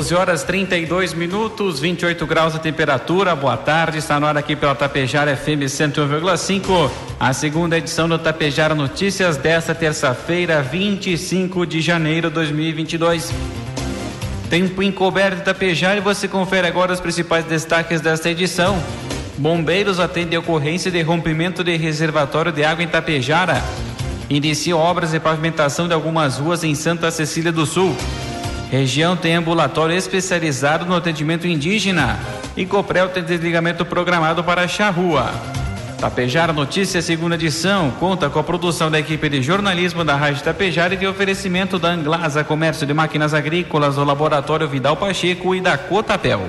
12 horas 32 minutos, 28 graus a temperatura. Boa tarde, está no ar aqui pela Tapejara FM 101,5. A segunda edição do Tapejara Notícias desta terça-feira, 25 de janeiro de 2022. Tempo encoberto de Tapejara e você confere agora os principais destaques desta edição. Bombeiros atendem ocorrência de rompimento de reservatório de água em Tapejara. Iniciam obras de pavimentação de algumas ruas em Santa Cecília do Sul. Região tem ambulatório especializado no atendimento indígena. E Coprel tem desligamento programado para Charrua. Tapejara Notícias, segunda edição, conta com a produção da equipe de jornalismo da Rádio Tapejara e de oferecimento da Anglasa Comércio de Máquinas Agrícolas, do Laboratório Vidal Pacheco e da Cotapel.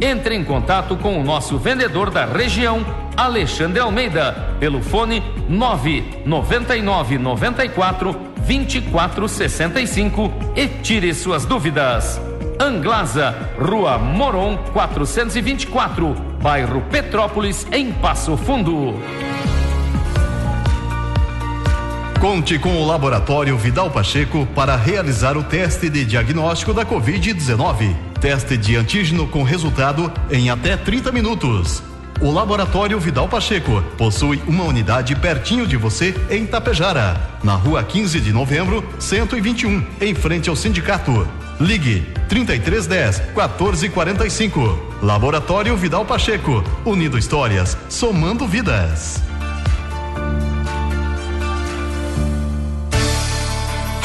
entre em contato com o nosso vendedor da região, Alexandre Almeida, pelo fone 999 94 2465 e tire suas dúvidas. Anglasa, Rua Moron 424, bairro Petrópolis, em Passo Fundo. Conte com o Laboratório Vidal Pacheco para realizar o teste de diagnóstico da Covid-19. Teste de antígeno com resultado em até 30 minutos. O Laboratório Vidal Pacheco possui uma unidade pertinho de você em Tapejara, na rua 15 de novembro, 121, em frente ao sindicato. Ligue 3310 1445. Laboratório Vidal Pacheco, unindo histórias, somando vidas.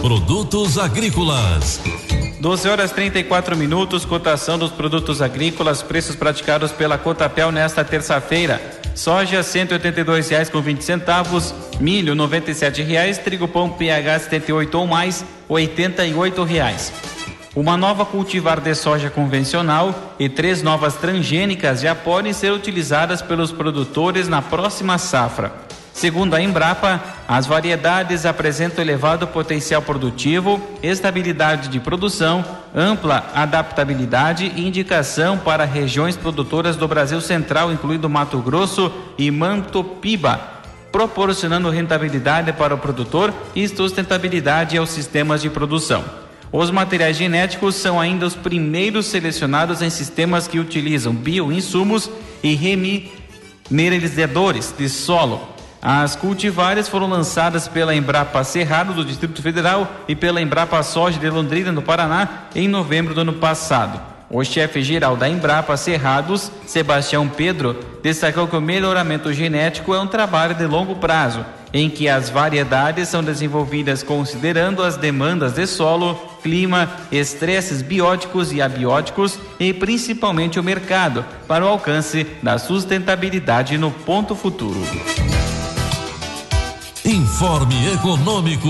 Produtos agrícolas. 12 horas 34 minutos, cotação dos produtos agrícolas, preços praticados pela Cotapel nesta terça-feira. Soja R$ 182,20 com 20 centavos, milho 97,00 reais, trigo pão PH 78 ou mais 88,00 reais. Uma nova cultivar de soja convencional e três novas transgênicas já podem ser utilizadas pelos produtores na próxima safra. Segundo a Embrapa, as variedades apresentam elevado potencial produtivo, estabilidade de produção, ampla adaptabilidade e indicação para regiões produtoras do Brasil Central, incluindo Mato Grosso e Manto Piba, proporcionando rentabilidade para o produtor e sustentabilidade aos sistemas de produção. Os materiais genéticos são ainda os primeiros selecionados em sistemas que utilizam bioinsumos e remineralizadores de solo as cultivares foram lançadas pela Embrapa Cerrado do Distrito Federal e pela Embrapa Soja de Londrina, no Paraná, em novembro do ano passado. O chefe-geral da Embrapa Cerrados, Sebastião Pedro, destacou que o melhoramento genético é um trabalho de longo prazo, em que as variedades são desenvolvidas considerando as demandas de solo, clima, estresses bióticos e abióticos e principalmente o mercado, para o alcance da sustentabilidade no ponto futuro. Informe Econômico.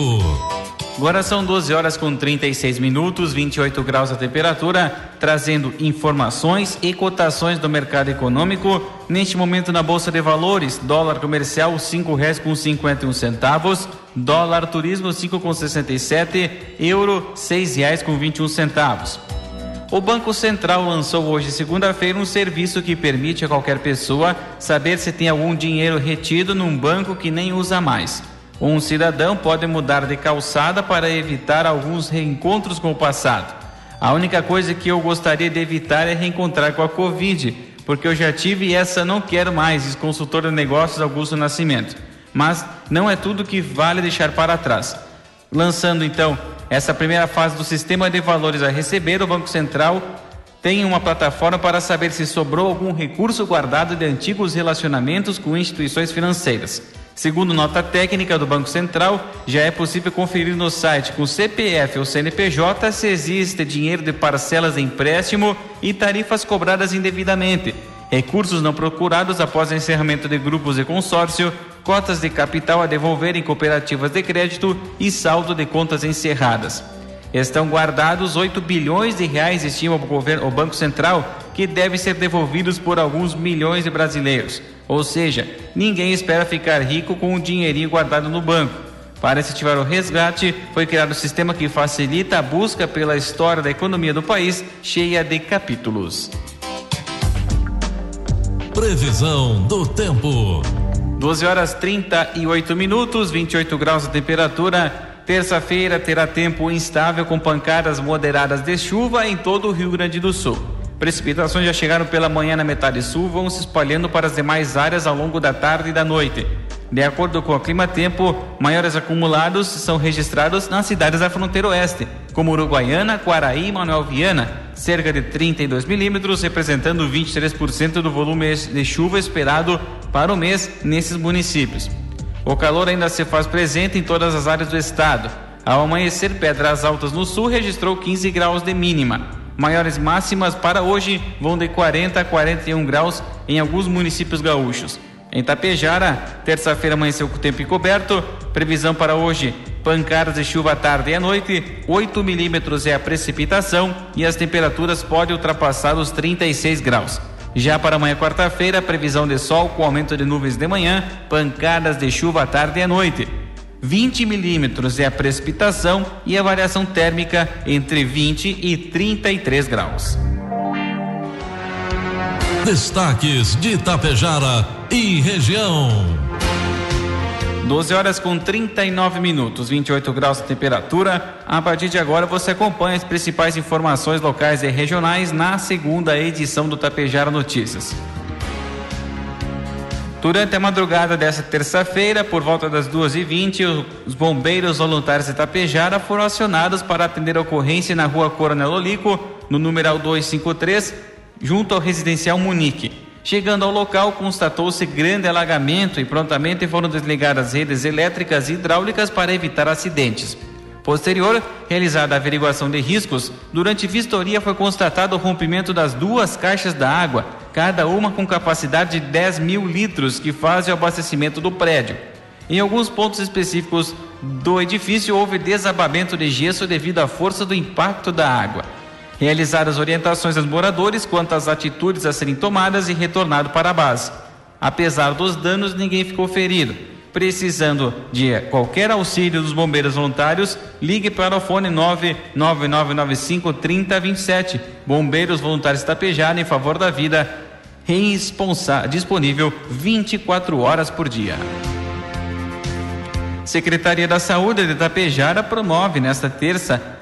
Agora são 12 horas com 36 minutos, 28 graus a temperatura, trazendo informações e cotações do mercado econômico. Neste momento na Bolsa de Valores, dólar comercial R$ 5,51, dólar turismo 5,67, euro R$ 6,21. O Banco Central lançou hoje, segunda-feira, um serviço que permite a qualquer pessoa saber se tem algum dinheiro retido num banco que nem usa mais. Um cidadão pode mudar de calçada para evitar alguns reencontros com o passado. A única coisa que eu gostaria de evitar é reencontrar com a Covid, porque eu já tive e essa não quero mais, diz consultor de negócios Augusto Nascimento. Mas não é tudo que vale deixar para trás. Lançando então essa primeira fase do sistema de valores a receber, o Banco Central tem uma plataforma para saber se sobrou algum recurso guardado de antigos relacionamentos com instituições financeiras. Segundo nota técnica do Banco Central, já é possível conferir no site com CPF ou CNPJ se existe dinheiro de parcelas de empréstimo e tarifas cobradas indevidamente, recursos não procurados após encerramento de grupos de consórcio, cotas de capital a devolver em cooperativas de crédito e saldo de contas encerradas. Estão guardados 8 bilhões de reais, estima o, governo, o Banco Central, que devem ser devolvidos por alguns milhões de brasileiros. Ou seja, ninguém espera ficar rico com um dinheirinho guardado no banco. Para incentivar o resgate, foi criado um sistema que facilita a busca pela história da economia do país, cheia de capítulos. Previsão do tempo. 12 horas 38 minutos, 28 graus de temperatura. Terça-feira terá tempo instável com pancadas moderadas de chuva em todo o Rio Grande do Sul. Precipitações já chegaram pela manhã na metade sul, vão se espalhando para as demais áreas ao longo da tarde e da noite. De acordo com o Clima Tempo, maiores acumulados são registrados nas cidades da fronteira oeste, como Uruguaiana, Quaraí e Manuel Viana, cerca de 32 milímetros, representando 23% do volume de chuva esperado para o mês nesses municípios. O calor ainda se faz presente em todas as áreas do estado. Ao amanhecer, Pedras Altas no sul registrou 15 graus de mínima. Maiores máximas para hoje vão de 40 a 41 graus em alguns municípios gaúchos. Em Tapejara, terça-feira amanheceu com o tempo encoberto. Previsão para hoje: pancadas de chuva à tarde e à noite. 8 milímetros é a precipitação e as temperaturas podem ultrapassar os 36 graus. Já para amanhã, quarta-feira, previsão de sol com aumento de nuvens de manhã, pancadas de chuva à tarde e à noite. 20 milímetros é a precipitação e a variação térmica entre 20 e 33 graus. Destaques de Itapejara e região. 12 horas com 39 minutos, 28 graus de temperatura. A partir de agora você acompanha as principais informações locais e regionais na segunda edição do Tapejara Notícias. Durante a madrugada dessa terça-feira, por volta das 2h20, os bombeiros voluntários de Tapejara foram acionados para atender a ocorrência na rua Coronel Olico, no numeral 253, junto ao residencial Munique. Chegando ao local, constatou-se grande alagamento e prontamente foram desligadas redes elétricas e hidráulicas para evitar acidentes. Posterior, realizada a averiguação de riscos, durante vistoria foi constatado o rompimento das duas caixas da água, cada uma com capacidade de 10 mil litros, que fazem o abastecimento do prédio. Em alguns pontos específicos do edifício, houve desabamento de gesso devido à força do impacto da água realizar as orientações aos moradores quanto às atitudes a serem tomadas e retornado para a base. Apesar dos danos, ninguém ficou ferido. Precisando de qualquer auxílio dos bombeiros voluntários, ligue para o fone 99995 3027. Bombeiros Voluntários Tapejara em favor da vida, disponível 24 horas por dia. Secretaria da Saúde de Tapejara promove nesta terça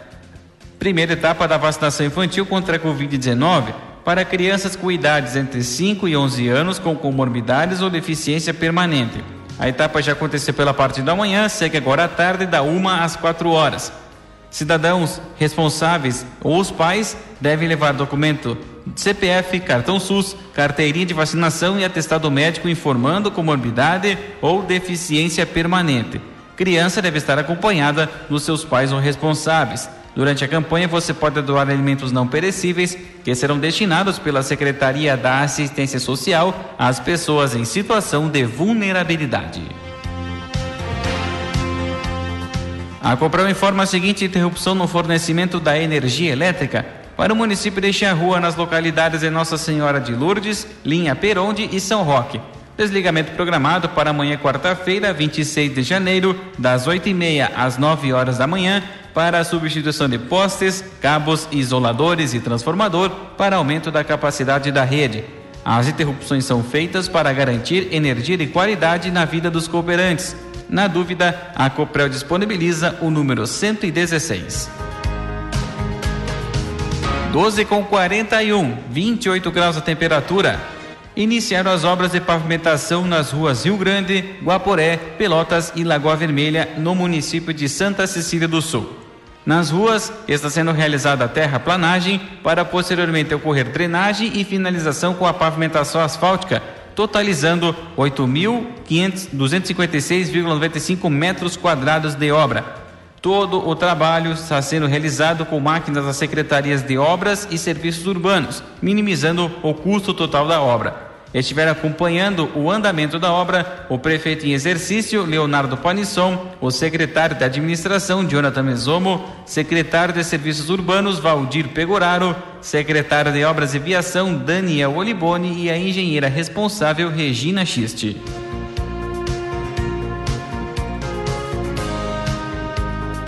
primeira etapa da vacinação infantil contra a Covid-19 para crianças com idades entre 5 e 11 anos com comorbidades ou deficiência permanente. A etapa já aconteceu pela parte da manhã, segue agora à tarde, da 1 às 4 horas. Cidadãos responsáveis ou os pais devem levar documento CPF, cartão SUS, carteirinha de vacinação e atestado médico informando comorbidade ou deficiência permanente. Criança deve estar acompanhada dos seus pais ou responsáveis. Durante a campanha, você pode doar alimentos não perecíveis que serão destinados pela Secretaria da Assistência Social às pessoas em situação de vulnerabilidade. A Copral informa a seguinte interrupção no fornecimento da energia elétrica para o município de Charrua nas localidades de Nossa Senhora de Lourdes, Linha Peronde e São Roque. Desligamento programado para amanhã, quarta-feira, 26 de janeiro, das 8h30 às 9 horas da manhã, para a substituição de postes, cabos, isoladores e transformador para aumento da capacidade da rede. As interrupções são feitas para garantir energia de qualidade na vida dos cooperantes. Na dúvida, a Coprel disponibiliza o número 116. 12 com 41, 28 graus a temperatura. Iniciaram as obras de pavimentação nas ruas Rio Grande, Guaporé, Pelotas e Lagoa Vermelha, no município de Santa Cecília do Sul. Nas ruas está sendo realizada a terraplanagem para posteriormente ocorrer drenagem e finalização com a pavimentação asfáltica totalizando 8.256,95 metros quadrados de obra. Todo o trabalho está sendo realizado com máquinas das secretarias de obras e serviços urbanos, minimizando o custo total da obra estiveram acompanhando o andamento da obra o prefeito em exercício, Leonardo Panisson, o secretário de administração, Jonathan Mesomo, secretário de serviços urbanos, Valdir Pegoraro, secretário de obras e viação, Daniel Oliboni e a engenheira responsável, Regina Schiste.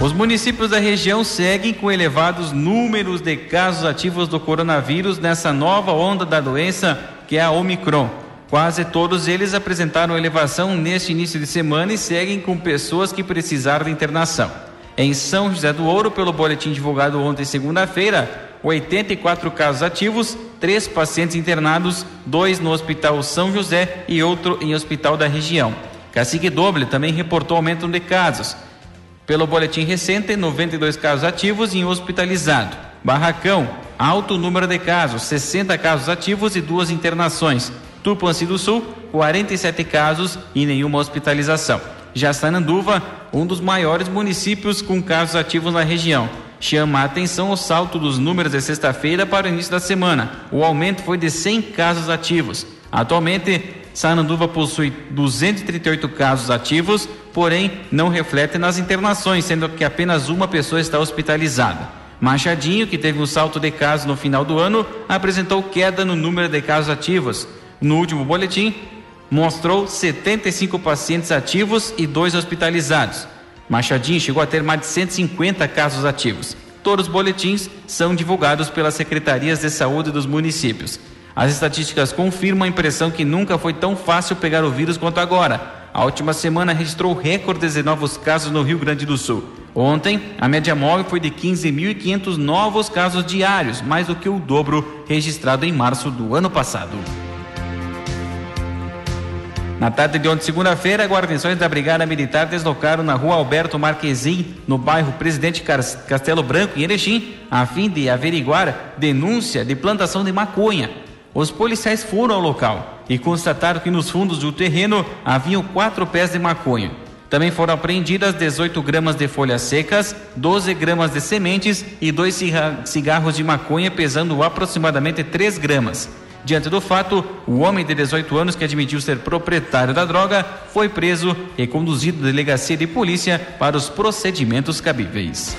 Os municípios da região seguem com elevados números de casos ativos do coronavírus nessa nova onda da doença que é a Omicron. Quase todos eles apresentaram elevação neste início de semana e seguem com pessoas que precisaram de internação. Em São José do Ouro, pelo boletim divulgado ontem, segunda-feira, 84 casos ativos, três pacientes internados, dois no Hospital São José e outro em hospital da região. Cacique Doble também reportou aumento de casos. Pelo boletim recente, 92 casos ativos e hospitalizado. Barracão, alto número de casos, 60 casos ativos e duas internações. Tupanci do Sul, 47 casos e nenhuma hospitalização. Já Sananduva, um dos maiores municípios com casos ativos na região. Chama a atenção o salto dos números de sexta-feira para o início da semana. O aumento foi de 100 casos ativos. Atualmente, Sananduva possui 238 casos ativos, porém não reflete nas internações, sendo que apenas uma pessoa está hospitalizada. Machadinho, que teve um salto de casos no final do ano, apresentou queda no número de casos ativos. No último boletim, mostrou 75 pacientes ativos e dois hospitalizados. Machadinho chegou a ter mais de 150 casos ativos. Todos os boletins são divulgados pelas secretarias de saúde dos municípios. As estatísticas confirmam a impressão que nunca foi tão fácil pegar o vírus quanto agora. A última semana registrou recordes de novos casos no Rio Grande do Sul. Ontem, a média móvel foi de 15.500 novos casos diários, mais do que o dobro registrado em março do ano passado. Na tarde de ontem, segunda-feira, guarnições da Brigada Militar deslocaram na rua Alberto Marquezim, no bairro Presidente Castelo Branco, em Erechim, a fim de averiguar denúncia de plantação de maconha. Os policiais foram ao local e constataram que nos fundos do terreno haviam quatro pés de maconha. Também foram apreendidas 18 gramas de folhas secas, 12 gramas de sementes e dois cigarros de maconha pesando aproximadamente 3 gramas. Diante do fato, o homem de 18 anos que admitiu ser proprietário da droga foi preso e conduzido à delegacia de polícia para os procedimentos cabíveis.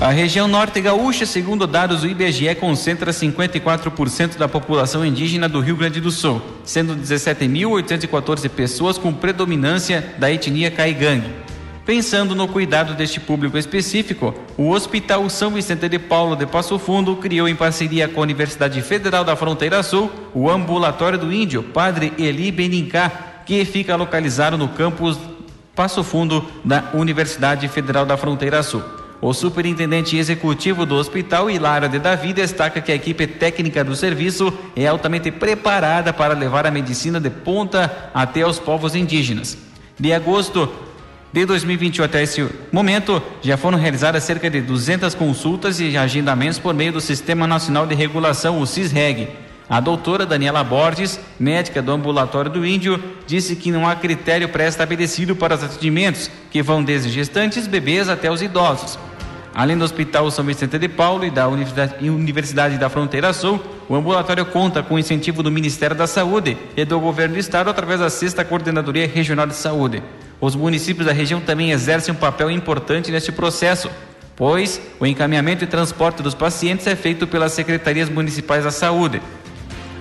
A região norte gaúcha, segundo dados do IBGE, concentra 54% da população indígena do Rio Grande do Sul, sendo 17.814 pessoas com predominância da etnia caigangue. Pensando no cuidado deste público específico, o Hospital São Vicente de Paulo de Passo Fundo criou em parceria com a Universidade Federal da Fronteira Sul o Ambulatório do Índio Padre Eli Benincá, que fica localizado no campus Passo Fundo da Universidade Federal da Fronteira Sul. O superintendente executivo do hospital, Hilário de Davi, destaca que a equipe técnica do serviço é altamente preparada para levar a medicina de ponta até os povos indígenas. De agosto de 2021 até esse momento, já foram realizadas cerca de 200 consultas e agendamentos por meio do Sistema Nacional de Regulação, o CISREG. A doutora Daniela Borges, médica do ambulatório do Índio, disse que não há critério pré-estabelecido para os atendimentos, que vão desde gestantes, bebês até os idosos. Além do Hospital São Vicente de Paulo e da Universidade da Fronteira Sul, o ambulatório conta com incentivo do Ministério da Saúde e do Governo do Estado através da Sexta Coordenadoria Regional de Saúde. Os municípios da região também exercem um papel importante neste processo, pois o encaminhamento e transporte dos pacientes é feito pelas secretarias municipais da saúde.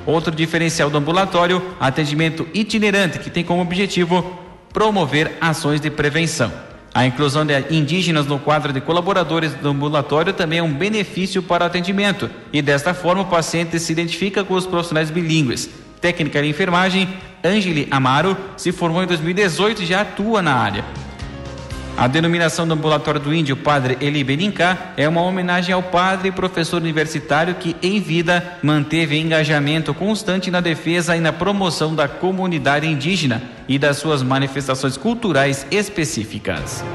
Outro diferencial do ambulatório, atendimento itinerante, que tem como objetivo promover ações de prevenção. A inclusão de indígenas no quadro de colaboradores do ambulatório também é um benefício para o atendimento e desta forma o paciente se identifica com os profissionais bilíngues. Técnica de enfermagem, Angeli Amaro se formou em 2018 e já atua na área. A denominação do ambulatório do índio Padre Eli Benincá é uma homenagem ao padre e professor universitário que, em vida, manteve engajamento constante na defesa e na promoção da comunidade indígena e das suas manifestações culturais específicas.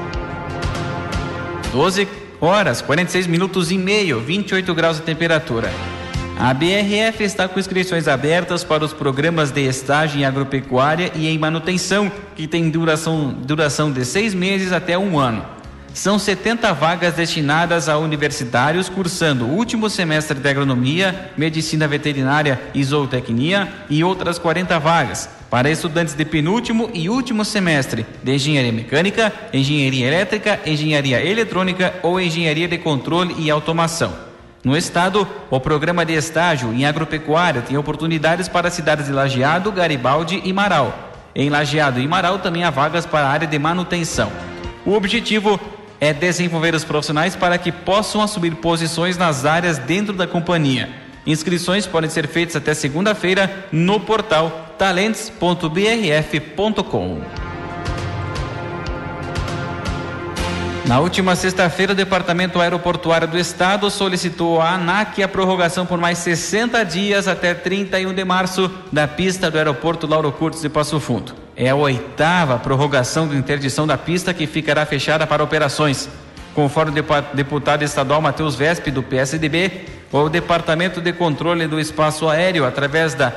12 horas, 46 minutos e meio, 28 graus de temperatura. A BRF está com inscrições abertas para os programas de estágio em agropecuária e em manutenção, que tem duração, duração de seis meses até um ano. São 70 vagas destinadas a universitários cursando o último semestre de agronomia, medicina veterinária e zootecnia e outras 40 vagas para estudantes de penúltimo e último semestre de engenharia mecânica, engenharia elétrica, engenharia eletrônica ou engenharia de controle e automação. No estado, o programa de estágio em agropecuária tem oportunidades para as cidades de Lajeado, Garibaldi e Marau. Em Lajeado e Marau também há vagas para a área de manutenção. O objetivo é desenvolver os profissionais para que possam assumir posições nas áreas dentro da companhia. Inscrições podem ser feitas até segunda-feira no portal talents.brf.com. Na última sexta-feira, o Departamento Aeroportuário do Estado solicitou à ANAC a prorrogação por mais 60 dias até 31 de março da pista do aeroporto Lauro Curtis de Passo Fundo. É a oitava prorrogação de interdição da pista que ficará fechada para operações. Conforme o deputado estadual Matheus Vespe, do PSDB, o Departamento de Controle do Espaço Aéreo, através da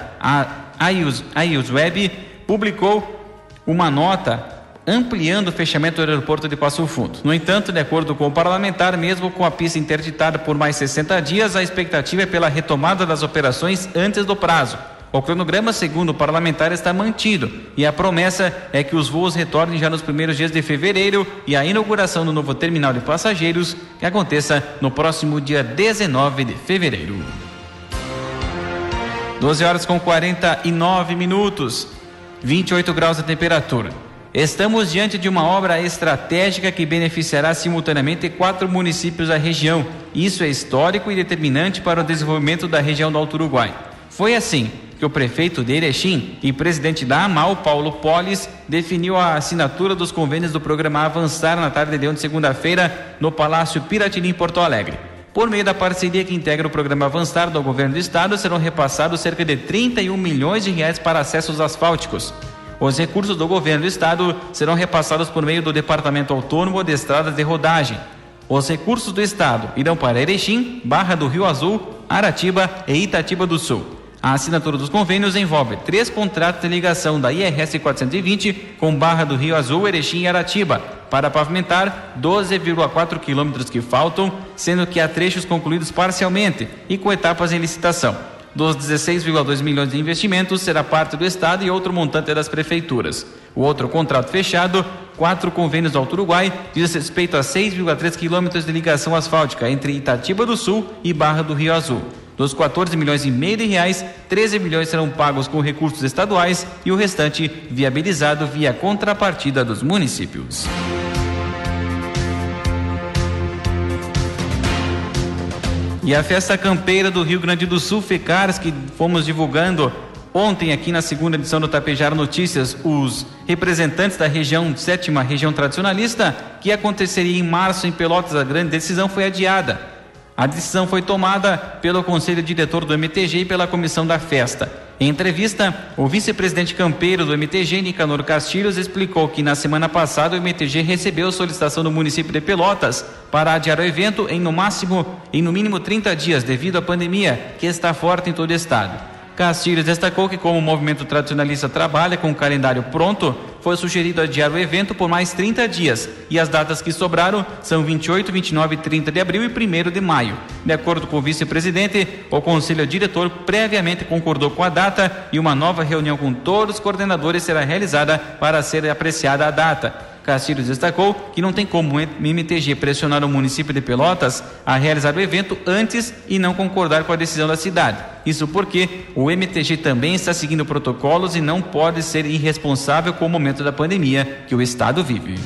AIUS Web, publicou uma nota ampliando o fechamento do aeroporto de Passo Fundo. No entanto, de acordo com o parlamentar, mesmo com a pista interditada por mais 60 dias, a expectativa é pela retomada das operações antes do prazo. O cronograma, segundo o parlamentar, está mantido e a promessa é que os voos retornem já nos primeiros dias de fevereiro e a inauguração do novo terminal de passageiros que aconteça no próximo dia 19 de fevereiro. 12 horas com 49 minutos, 28 graus de temperatura. Estamos diante de uma obra estratégica que beneficiará simultaneamente quatro municípios da região. Isso é histórico e determinante para o desenvolvimento da região do Alto Uruguai. Foi assim que o prefeito de Erechim e presidente da AMAL, Paulo Polis, definiu a assinatura dos convênios do programa Avançar na tarde de ontem, segunda-feira, no Palácio Piratini, em Porto Alegre. Por meio da parceria que integra o programa Avançar do governo do estado, serão repassados cerca de 31 milhões de reais para acessos asfálticos. Os recursos do governo do estado serão repassados por meio do Departamento Autônomo de Estradas de Rodagem. Os recursos do estado irão para Erechim, Barra do Rio Azul, Aratiba e Itatiba do Sul. A assinatura dos convênios envolve três contratos de ligação da IRS 420 com Barra do Rio Azul, Erechim e Aratiba, para pavimentar 12,4 quilômetros que faltam, sendo que há trechos concluídos parcialmente e com etapas em licitação. Dos 16,2 milhões de investimentos será parte do Estado e outro montante é das prefeituras. O outro contrato fechado, quatro convênios Alto Uruguai, diz respeito a 6,3 quilômetros de ligação asfáltica entre Itatiba do Sul e Barra do Rio Azul. Dos 14 milhões e meio de reais, 13 milhões serão pagos com recursos estaduais e o restante viabilizado via contrapartida dos municípios. E a festa campeira do Rio Grande do Sul, FECARS, que fomos divulgando ontem aqui na segunda edição do Tapejar Notícias, os representantes da região, sétima região tradicionalista, que aconteceria em março em Pelotas, a grande decisão foi adiada. A decisão foi tomada pelo Conselho Diretor do MTG e pela comissão da festa. Em entrevista, o vice-presidente campeiro do MTG, Nicanor Castilhos, explicou que na semana passada o MTG recebeu solicitação do município de Pelotas para adiar o evento em no máximo, em no mínimo 30 dias, devido à pandemia, que está forte em todo o estado. Castilhos destacou que, como o movimento tradicionalista trabalha com o calendário pronto, foi sugerido adiar o evento por mais 30 dias e as datas que sobraram são 28, 29 e 30 de abril e 1 de maio. De acordo com o vice-presidente, o conselho diretor previamente concordou com a data e uma nova reunião com todos os coordenadores será realizada para ser apreciada a data. Castilhos destacou que não tem como o MTG pressionar o município de Pelotas a realizar o evento antes e não concordar com a decisão da cidade. Isso porque o MTG também está seguindo protocolos e não pode ser irresponsável com o momento da pandemia que o estado vive.